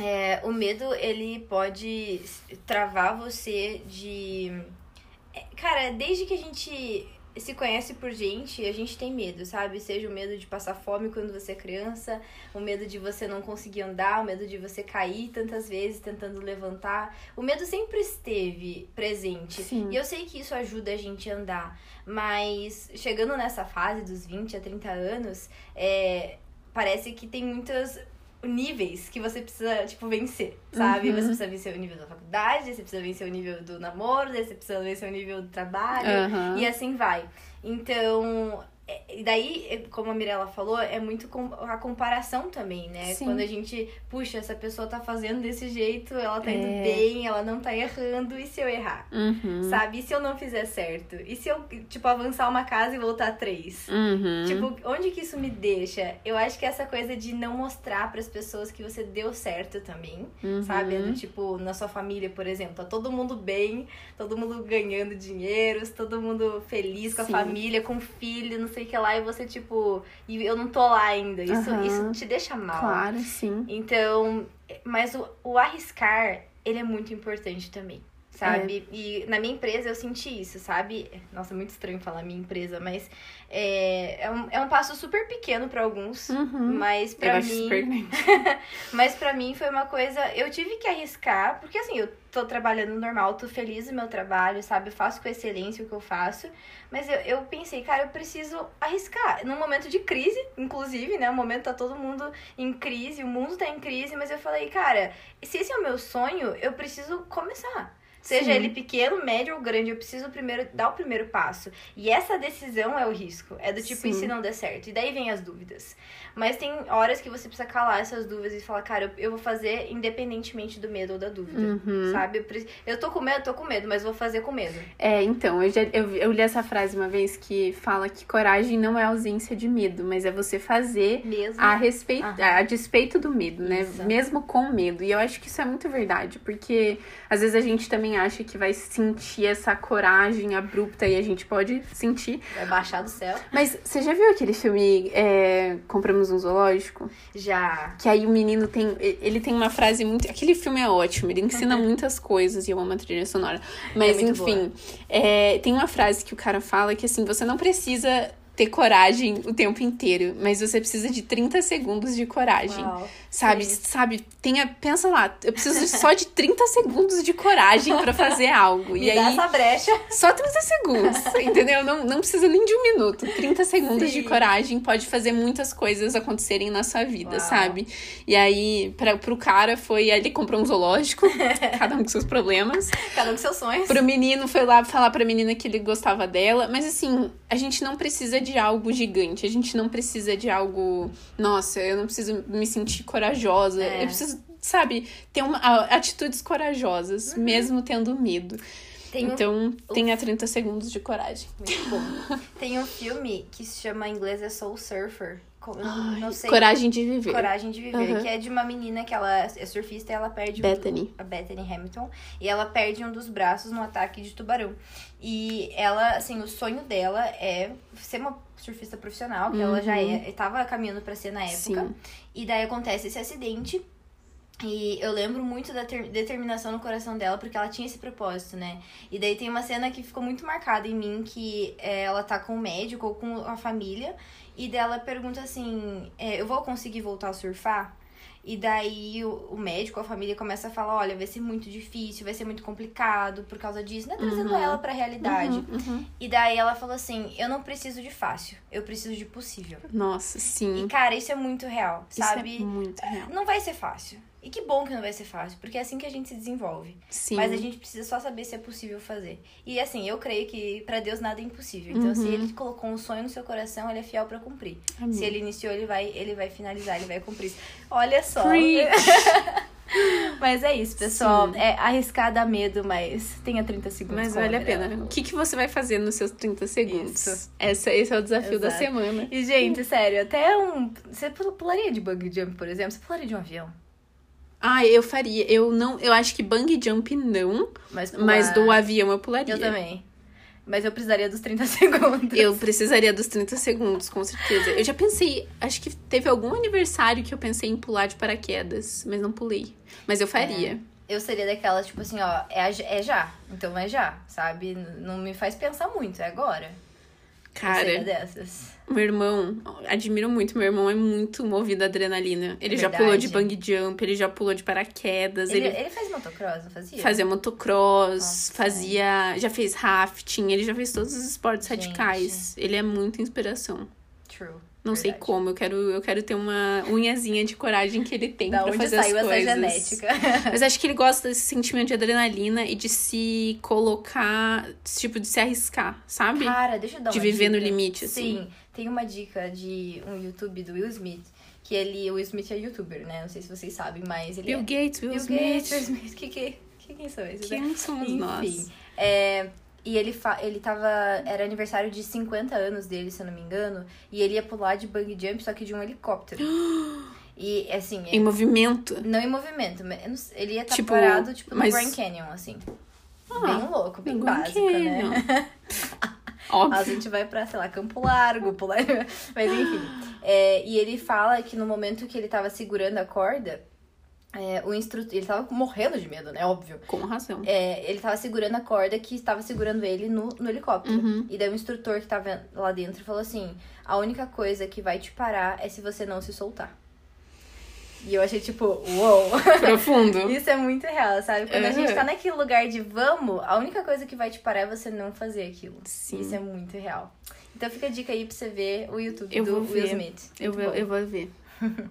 É, o medo, ele pode travar você de. é, Cara, desde que a gente se conhece por gente, a gente tem medo, sabe? Seja o medo de passar fome quando você é criança, o medo de você não conseguir andar, o medo de você cair tantas vezes tentando levantar. O medo sempre esteve presente. Sim. E eu sei que isso ajuda a gente a andar, mas chegando nessa fase dos 20 a 30 anos, é, parece que tem muitos níveis que você precisa, tipo, vencer, sabe? Uhum. Você precisa vencer o nível da faculdade, você precisa vencer o nível do namoro, você precisa vencer o nível do trabalho, Aham. e assim vai. Então, e daí, é, como a Mirella falou, é muito com- a comparação também, né? Sim. Quando a gente, puxa, essa pessoa tá fazendo desse jeito, ela tá indo É. bem, ela não tá errando, e se eu errar? Uhum. Sabe? E se eu não fizer certo? E se eu, tipo, avançar uma casa e voltar três? Uhum. Tipo, onde que isso me deixa? Eu acho que essa coisa de não mostrar pras pessoas que você deu certo também, Uhum. sabe? Tipo, na sua família, por exemplo, tá todo mundo bem, todo mundo ganhando dinheiro, todo mundo feliz com Sim. a família, com filho, não sei o que lá, e você, tipo, e eu não tô lá ainda. Isso, Aham. isso te deixa mal. Claro, sim. Então, mas o, o arriscar, ele é muito importante também, sabe? É. E na minha empresa eu senti isso, sabe? Nossa, é muito estranho falar minha empresa, mas é, é, um, é um passo super pequeno pra alguns, Uhum. mas acho mim... super grande. Mas pra mim foi uma coisa. Eu tive que arriscar, porque assim, eu tô trabalhando normal, tô feliz no meu trabalho, sabe? Eu faço com excelência o que eu faço. Mas eu, eu pensei, cara, eu preciso arriscar. Num momento de crise, inclusive, né? O momento tá todo mundo em crise, o mundo tá em crise, mas eu falei, cara, se esse é o meu sonho, eu preciso começar. Seja Sim. ele pequeno, médio ou grande, eu preciso primeiro dar o primeiro passo. E essa decisão é o risco. É do tipo, e Sim. se não der certo? E daí vem as dúvidas. Mas tem horas que você precisa calar essas dúvidas e falar, cara, eu, eu vou fazer independentemente do medo ou da dúvida. Uhum. Sabe? Eu, tô com medo, tô com medo, mas vou fazer com medo. É, então, eu, já, eu, eu li essa frase uma vez que fala que coragem não é ausência de medo, mas é você fazer Mesmo. a respeito, a despeito do medo, né? Isso. Mesmo com medo. E eu acho que isso é muito verdade, porque às vezes a gente também acha que vai sentir essa coragem abrupta e a gente pode sentir. Vai baixar do céu. Mas você já viu aquele filme é, Compramos um Zoológico? Já. Que aí o menino tem. Ele tem uma frase muito. Aquele filme é ótimo, ele ensina muitas coisas e eu amo a trilha sonora. Mas, Uhum. É enfim, é, tem uma frase que o cara fala que assim, você não precisa ter coragem o tempo inteiro, mas você precisa de 30 segundos de coragem. Uau. Sabe, Sim. sabe, tenha, pensa lá, eu preciso só de 30 segundos de coragem pra fazer algo. Me e dá aí, essa brecha. só 30 segundos, entendeu? Não, não precisa nem de um minuto. 30 segundos de Sim. coragem pode fazer muitas coisas acontecerem na sua vida, Uau. sabe? E aí, pra, pro cara foi. Ele comprou um zoológico, cada um com seus problemas. Cada um com seus sonhos. Pro menino foi lá falar pra menina que ele gostava dela. Mas assim, a gente não precisa de algo gigante. A gente não precisa de algo. Nossa, eu não preciso me sentir corajosa. É. Eu preciso, sabe, ter uma, atitudes corajosas, Uhum. mesmo tendo medo. Tem um Então, tenha 30 segundos de coragem. Muito bom. Tem um filme que se chama em inglês é Soul Surfer. Sei. Coragem de viver. Coragem de Viver, Uhum. que é de uma menina que ela é surfista e ela perde Bethany. Um, a Bethany Hamilton e ela perde um dos braços no ataque de tubarão. E ela, assim, o sonho dela é ser uma surfista profissional, que ela já é, estava caminhando pra ser na época. Sim. E daí acontece esse acidente. E eu lembro muito da ter- determinação no coração dela, porque ela tinha esse propósito, né? E daí tem uma cena que ficou muito marcada em mim, que é, ela tá com o médico ou com a família, e dela pergunta assim, é, eu vou conseguir voltar a surfar? E daí o, o médico, a família começa a falar: olha, vai ser muito difícil, vai ser muito complicado por causa disso, né? Trazendo ela pra realidade. Uhum, uhum. E daí ela falou assim: eu não preciso de fácil, eu preciso de possível. Nossa, E, sim. cara, isso é muito real, Isso sabe? é muito real. Não vai ser fácil. E que bom que não vai ser fácil, porque é assim que a gente se desenvolve. Sim. Mas a gente precisa só saber se é possível fazer. E assim, eu creio que pra Deus nada é impossível. Então, se Uhum. ele colocou um sonho no seu coração, ele é fiel pra cumprir. Amém. Se ele iniciou, ele vai, ele vai finalizar, ele vai cumprir. Olha só. Mas é isso, pessoal. Sim. É arriscar dá medo, mas tenha 30 segundos. Mas vale a pena. falou. O que, que você vai fazer nos seus 30 segundos? Isso. Essa, esse é o desafio da Exato. semana. E, gente, sério, até um. Você pularia de bungee jump, por exemplo? Você pularia de um avião? Ah, eu faria. Eu não. Eu acho que bang jump não, Mas, mas pular- do avião eu pularia. Eu também. Mas eu precisaria dos 30 segundos. Eu precisaria dos 30 segundos, com certeza. Eu já pensei, acho que teve algum aniversário que eu pensei em pular de paraquedas, mas não pulei. Mas eu faria. Eu seria daquelas, tipo assim, ó, é, é já. Então é já, sabe? Não me faz pensar muito, é agora. Eu seria Cara, dessas. Meu irmão, admiro muito, meu irmão é muito movido à adrenalina. Ele É já pulou de bang jump, ele já pulou de paraquedas, Ele, ele, ele faz motocross, não fazia? fazia motocross, Nossa. fazia. Já fez rafting, ele já fez todos os esportes Gente. radicais. Ele é muita inspiração. True. Não sei Verdade. como, eu quero, eu quero ter uma unhazinha de coragem que ele tem Da pra onde fazer saiu as essa coisas. genética? Mas acho que ele gosta desse sentimento de adrenalina e de se colocar, tipo, de se arriscar, sabe? Cara, deixa eu dar De viver no dica. limite, assim. Sim, tem uma dica de um YouTube do Will Smith, que ele, o Will Smith é youtuber, né? Não sei se vocês sabem, mas ele Bill é... Gates, Will Bill Smith. Gates, Will Smith, que que, que quem são esses? né? Quem somos Enfim, nós? é, e ele, fa ele tava. Era aniversário de 50 anos dele, se eu não me engano. E ele ia pular de bungee jump, só que de um helicóptero. e assim. Em movimento. Não em movimento, mas ele ia estar Tipo, parado, tipo, no mas- Grand Canyon, assim. Ah, bem louco, bem no Grand né? A Óbvio. gente vai pra, sei lá, Campo Largo, pular. Mas enfim. É, e ele fala que no momento que ele tava segurando a corda, é, o instrutor. Ele tava morrendo de medo, né? Óbvio. Com razão. É, ele tava segurando a corda que estava segurando ele no, no helicóptero. Uhum. E daí o instrutor que tava lá dentro falou assim: a única coisa que vai te parar é se você não se soltar. E eu achei tipo, uou! Profundo. Isso é muito real, sabe? Quando a gente Uhum. tá naquele lugar de vamos, a única coisa que vai te parar é você não fazer aquilo. Sim. Isso é muito real. Então fica a dica aí pra você ver o YouTube Eu do Will. Smith. Eu vou, bom. eu vou ver.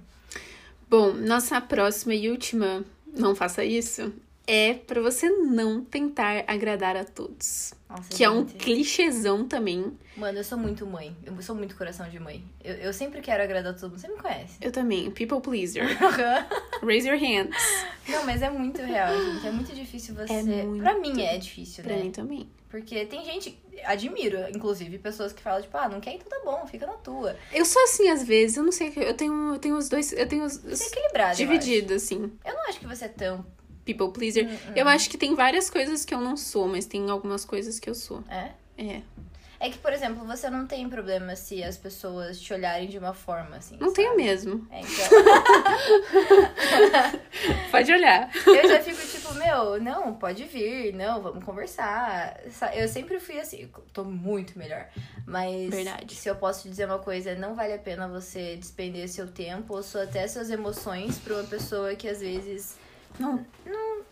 Bom, nossa próxima e última, não faça isso, é pra você não tentar agradar a todos. Nossa, Que é um gente. clichêzão também. Mano, eu sou muito mãe. Eu sou muito coração de mãe. Eu, eu sempre quero agradar todo mundo. Você me conhece. Eu também, people pleaser. Raise your hands. Não, mas é muito real, gente. É muito difícil você. É muito. Pra mim é difícil, Pra né? mim também. Porque tem gente, admiro, inclusive, pessoas que falam, tipo, ah, não quer, então tá bom, fica na tua. Eu sou assim às vezes, eu não sei, eu tenho, eu tenho os dois, eu tenho os, Você é equilibrado. dividido assim, Eu, acho. eu não acho que você é tão. People pleaser. Hum, Eu acho que tem várias coisas que eu não sou, mas tem algumas coisas que eu sou. É? É. É que, por exemplo, você não tem problema se as pessoas te olharem de uma forma assim. Não tenho sabe? mesmo. É, então. Pode olhar. eu já fico tipo, meu, não, pode vir, não, vamos conversar. Sa- Eu sempre fui assim, tô muito melhor. Mas Verdade. se eu posso te dizer uma coisa, não vale a pena você despender seu tempo ou até suas emoções pra uma pessoa que às vezes, Não,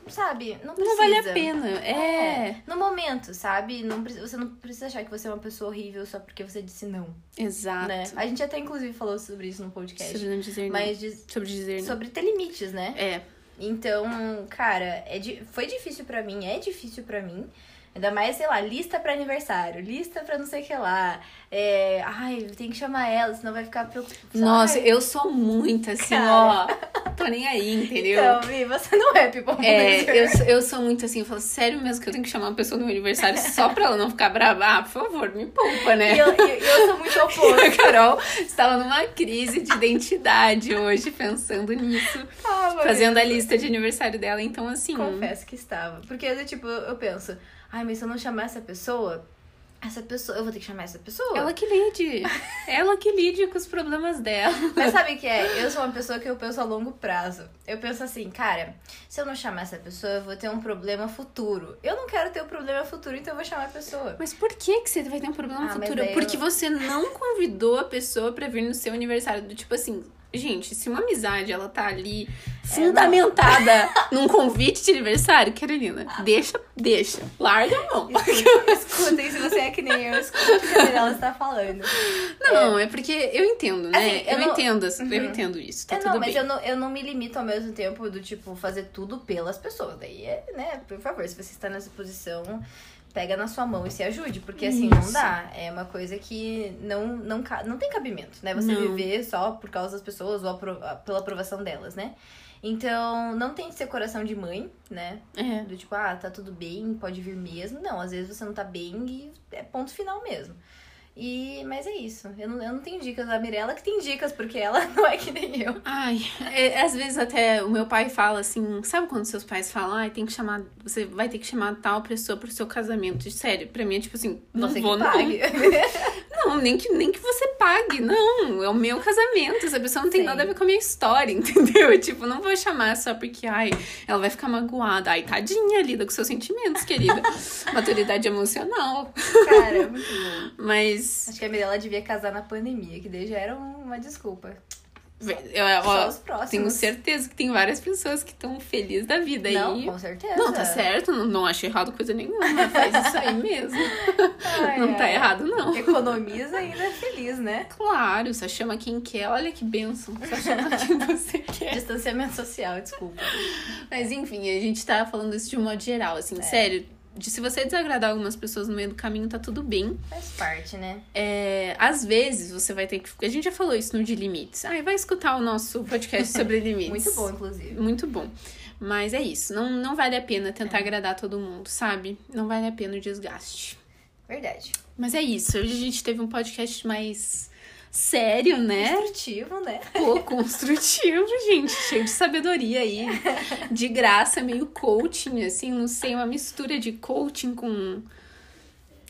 sabe, não precisa. não vale a pena. É. No momento, sabe? Não, você não precisa achar que você é uma pessoa horrível só porque você disse não, Exato. né? A gente até, inclusive, falou sobre isso no podcast. Sobre não dizer não. Mas de- Sobre dizer não. sobre ter limites, né? É. Então, cara, é di- foi difícil pra mim, é difícil pra mim. Ainda mais, sei lá, lista pra aniversário, lista pra não sei o que lá. É, ai, tem que chamar ela, senão vai ficar preocupada. Nossa, Ai, eu sou muito assim, Cara. ó. Tô nem aí, entendeu? Então, Vi, você não é people É, eu, sou- eu sou muito assim, eu falo, sério mesmo que eu tenho que chamar uma pessoa no meu aniversário só pra ela não ficar brava? Ah, por favor, me poupa, né? E eu, e eu sou muito A oposto. Carol estava numa crise de identidade hoje, pensando nisso, Ah, fazendo a lista de aniversário dela. Então, assim, Confesso que estava. Porque, eu, tipo, eu penso, ai, mas se eu não chamar essa pessoa, essa pessoa, eu vou ter que chamar essa pessoa? ela que lide. Ela que lide com os problemas dela. Mas sabe o que é? Eu sou uma pessoa que eu penso a longo prazo. Eu penso assim, cara, se eu não chamar essa pessoa, eu vou ter um problema futuro. Eu não quero ter um problema futuro, então eu vou chamar a pessoa. Mas por que, que você vai ter um problema Ah, futuro? eu- Porque você não convidou a pessoa pra vir no seu aniversário. Do tipo assim, gente, se uma amizade ela tá ali fundamentada num convite de aniversário, Carolina, deixa, deixa. Larga a mão. Escutem, escutem, se você é que nem eu, escute o que a está falando. Não, é, porque eu entendo, né? Assim, eu eu, não- entendo, Uhum. eu entendo isso. Tá É, tudo não, mas bem. eu não, eu não me limito ao mesmo tempo do tipo fazer tudo pelas pessoas. Daí é, né, por favor, se você está nessa posição, pega na sua mão e se ajude, porque assim não Isso. dá. É uma coisa que não não, não tem cabimento, né? Você Não. viver só por causa das pessoas ou apro- pela aprovação delas, né? Então, não tem que ser coração de mãe, né? É. Do tipo, ah, tá tudo bem, pode vir mesmo. Não, às vezes você não tá bem e é ponto final mesmo. E, mas é isso. Eu não, eu não tenho dicas. A Mirella que tem dicas, porque ela não é que nem eu. Ai, é, às vezes até o meu pai fala assim, sabe quando seus pais falam, ai, tem que chamar, você vai ter que chamar tal pessoa pro seu casamento. Sério, pra mim é tipo assim, não Você vou que não. Não, nem que, nem que você pague, não. É o meu casamento. Essa pessoa não tem Sim. nada a ver com a minha história, entendeu? Tipo, não vou chamar só porque, ai, ela vai ficar magoada. Ai, tadinha, lida com seus sentimentos, querida. Maturidade emocional. Cara, é muito bom. Mas. Acho que a Mirella devia casar na pandemia, que daí já era um- uma desculpa. Eu, próximos. tenho certeza que tem várias pessoas que estão felizes da vida Não, aí. com certeza. Não, tá certo, não, não acho errado coisa nenhuma. Faz isso aí mesmo. Ai, não tá ai. errado, não. Economiza e ainda é feliz, né? Claro, só chama quem quer. Olha que benção. Só chama quem você quer. Distanciamento social, desculpa. Mas enfim, a gente tá falando isso de um modo geral, É. assim, sério. De, se você desagradar algumas pessoas no meio do caminho, tá tudo bem. Faz parte, né? É, às vezes você vai ter que. A gente já falou isso no De Limites. Ai, vai escutar o nosso podcast sobre limites. Muito bom, inclusive. Muito bom. Mas é isso. Não, não vale a pena tentar agradar todo mundo, sabe? Não vale a pena o desgaste. Verdade. Mas é isso. Hoje a gente teve um podcast mais sério, né? Instrutivo, né? Pô, construtivo, gente. Cheio de sabedoria aí. De graça, meio coaching, assim. Não sei, uma mistura de coaching com.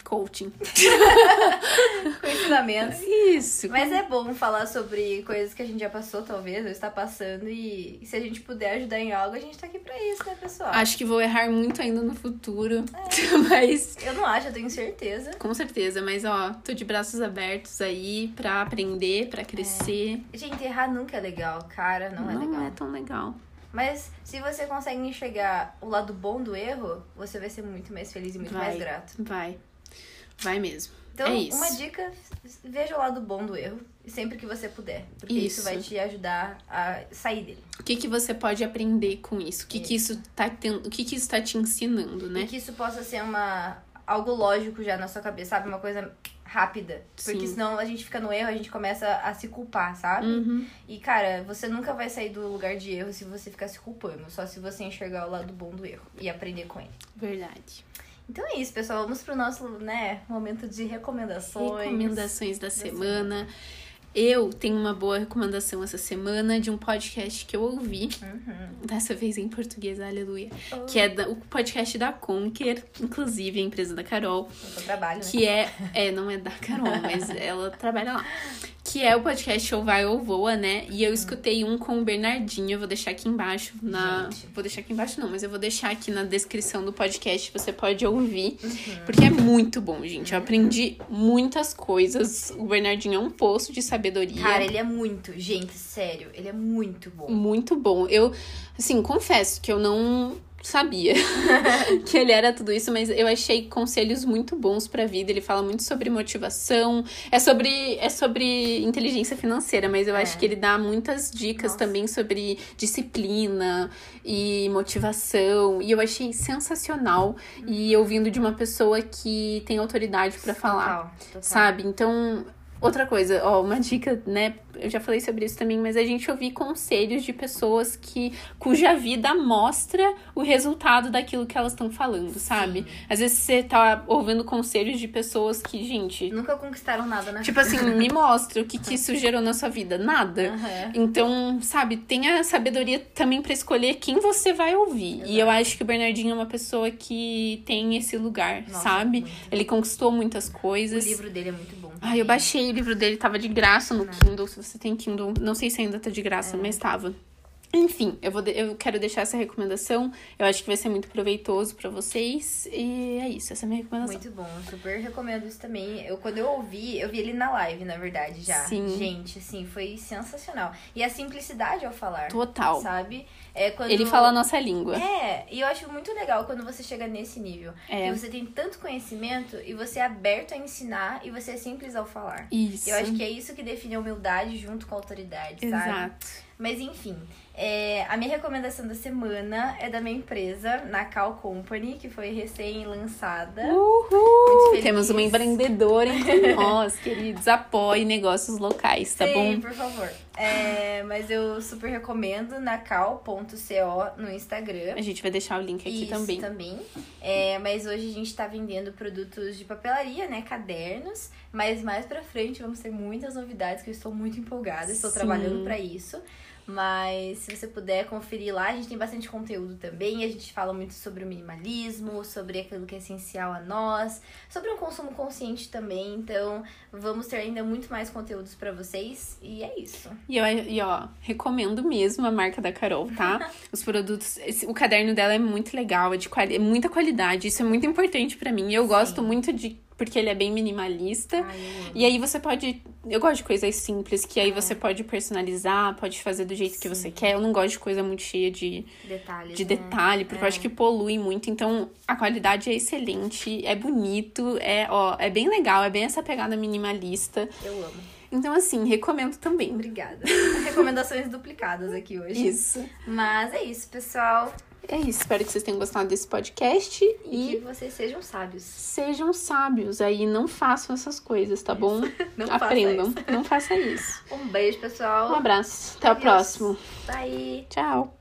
Coaching. Com ensinamentos. Isso. Mas é bom falar sobre coisas que a gente já passou, talvez, ou está passando. E se a gente puder ajudar em algo, a gente tá aqui pra isso, né, pessoal? Acho que vou errar muito ainda no futuro. É. Mas. Eu não acho, eu tenho certeza. Com certeza, mas ó, tô de braços abertos aí pra aprender, pra crescer. Gente, errar nunca é legal, cara. Não, é legal. tão legal. Mas se você consegue enxergar o lado bom do erro, você vai ser muito mais feliz e muito Vai. mais grato. Vai. Vai mesmo. Então, é isso. uma dica, veja o lado bom do erro. Sempre que você puder. Porque isso, Isso. vai te ajudar a sair dele. O que, que você pode aprender com isso? O que, que isso tá tendo, o que, que isso tá te ensinando, E né? que isso possa ser uma algo lógico já na sua cabeça, sabe? Uma coisa rápida. Porque Sim. senão a gente fica no erro, a gente começa a se culpar, sabe? Uhum. E, cara, você nunca vai sair do lugar de erro se você ficar se culpando. Só se você enxergar o lado bom do erro e aprender com ele. Verdade. Então é isso, pessoal. Vamos pro nosso, né, momento de recomendações. Recomendações da semana. Eu tenho uma boa recomendação essa semana de um podcast que eu ouvi, Uhum. dessa vez em português, aleluia. Oh. Que é da- o podcast da Conquer, inclusive a empresa da Carol. Trabalho, né? Que é. É, não é da Carol, mas ela trabalha lá. Que é o podcast Ou Vai ou Voa, né? E eu escutei um com o Bernardinho. Eu vou deixar aqui embaixo na. Gente. Vou deixar aqui embaixo, não, mas eu vou deixar aqui na descrição do podcast. Você pode ouvir. Uhum. Porque é muito bom, gente. Eu aprendi muitas coisas. O Bernardinho é um poço de sabedoria. Cara, ele é muito, gente, sério, ele é muito bom. Muito bom. Eu, assim, confesso que eu não sabia que ele era tudo isso, mas eu achei conselhos muito bons pra vida. Ele fala muito sobre motivação, é sobre é sobre inteligência financeira, mas eu É. acho que ele dá muitas dicas Nossa. também sobre disciplina e motivação, e eu achei sensacional e ouvindo de uma pessoa que tem autoridade pra falar total. sabe? Então, outra coisa, ó, uma dica, né? Eu já falei sobre isso também, mas a gente ouvir conselhos de pessoas que cuja vida mostra o resultado daquilo que elas estão falando, sabe? Às vezes você tá ouvindo conselhos de pessoas que, gente, Nunca conquistaram nada na tipo assim, me mostra o que que isso gerou na sua vida, nada. Aham. Então, sabe, tenha sabedoria também pra escolher quem você vai ouvir. E eu acho que o Bernardinho é uma pessoa que tem esse lugar, Nossa, sabe? muito. Ele conquistou muitas O coisas. livro dele é muito bom. Ah, eu baixei o livro dele, tava de graça no Kindle. Se você tem Kindle, não sei se ainda tá de graça, É. mas tava. Enfim, eu, vou eu quero deixar essa recomendação. Eu acho que vai ser muito proveitoso pra vocês. E é isso, essa é a minha recomendação. Muito bom, super recomendo isso também. Eu, quando eu ouvi, eu vi ele na live, na verdade, já. Sim. Gente, assim, foi sensacional. E a simplicidade ao falar. Total. Sabe? É quando... Ele fala a nossa língua. É, e eu acho muito legal quando você chega nesse nível. É. Que você tem tanto conhecimento e você é aberto a ensinar e você é simples ao falar. Isso. Eu acho que é isso que define a humildade junto com a autoridade, sabe? Exato. Mas enfim, é, a minha recomendação da semana é da minha empresa, Nacal Company, que foi recém-lançada. Uhul! Temos uma empreendedora entre nós, queridos. Apoie negócios locais, tá Sim, bom? por favor. É, mas eu super recomendo nacal.co no Instagram. A gente vai deixar o link aqui Isso, também. também. É, mas hoje a gente tá vendendo produtos de papelaria, né? Cadernos. Mas mais pra frente vamos ter muitas novidades que eu estou muito empolgada. Estou Sim. trabalhando pra isso. Mas se você puder conferir lá, a gente tem bastante conteúdo também. A gente fala muito sobre o minimalismo, sobre aquilo que é essencial a nós, sobre um consumo consciente também. Então, vamos ter ainda muito mais conteúdos pra vocês. E é isso. E, eu, e ó, recomendo mesmo a marca da Carol, tá? Os produtos. esse- o caderno dela é muito legal, é de quali- é muita qualidade. Isso é muito importante pra mim. Eu gosto muito de. Porque ele é bem minimalista. Ai, eu. E aí você pode. Eu gosto de coisas simples, que aí É. você pode personalizar, pode fazer do jeito que Sim. você quer. Eu não gosto de coisa muito cheia de, Detalhes. de né? detalhe, porque eu É. acho que polui muito. Então, a qualidade é excelente, é bonito, é, ó, é bem legal, é bem essa pegada minimalista. Eu amo. Então, assim, recomendo também. Obrigada. Recomendações duplicadas aqui hoje. Isso. Mas é isso, pessoal. É isso. Espero que vocês tenham gostado desse podcast E que e vocês sejam sábios. sejam sábios aí, não façam essas coisas, tá bom? Não faça Aprendam, isso. não façam isso. Um beijo, pessoal. Um abraço. Até o próximo. Bye. Tchau.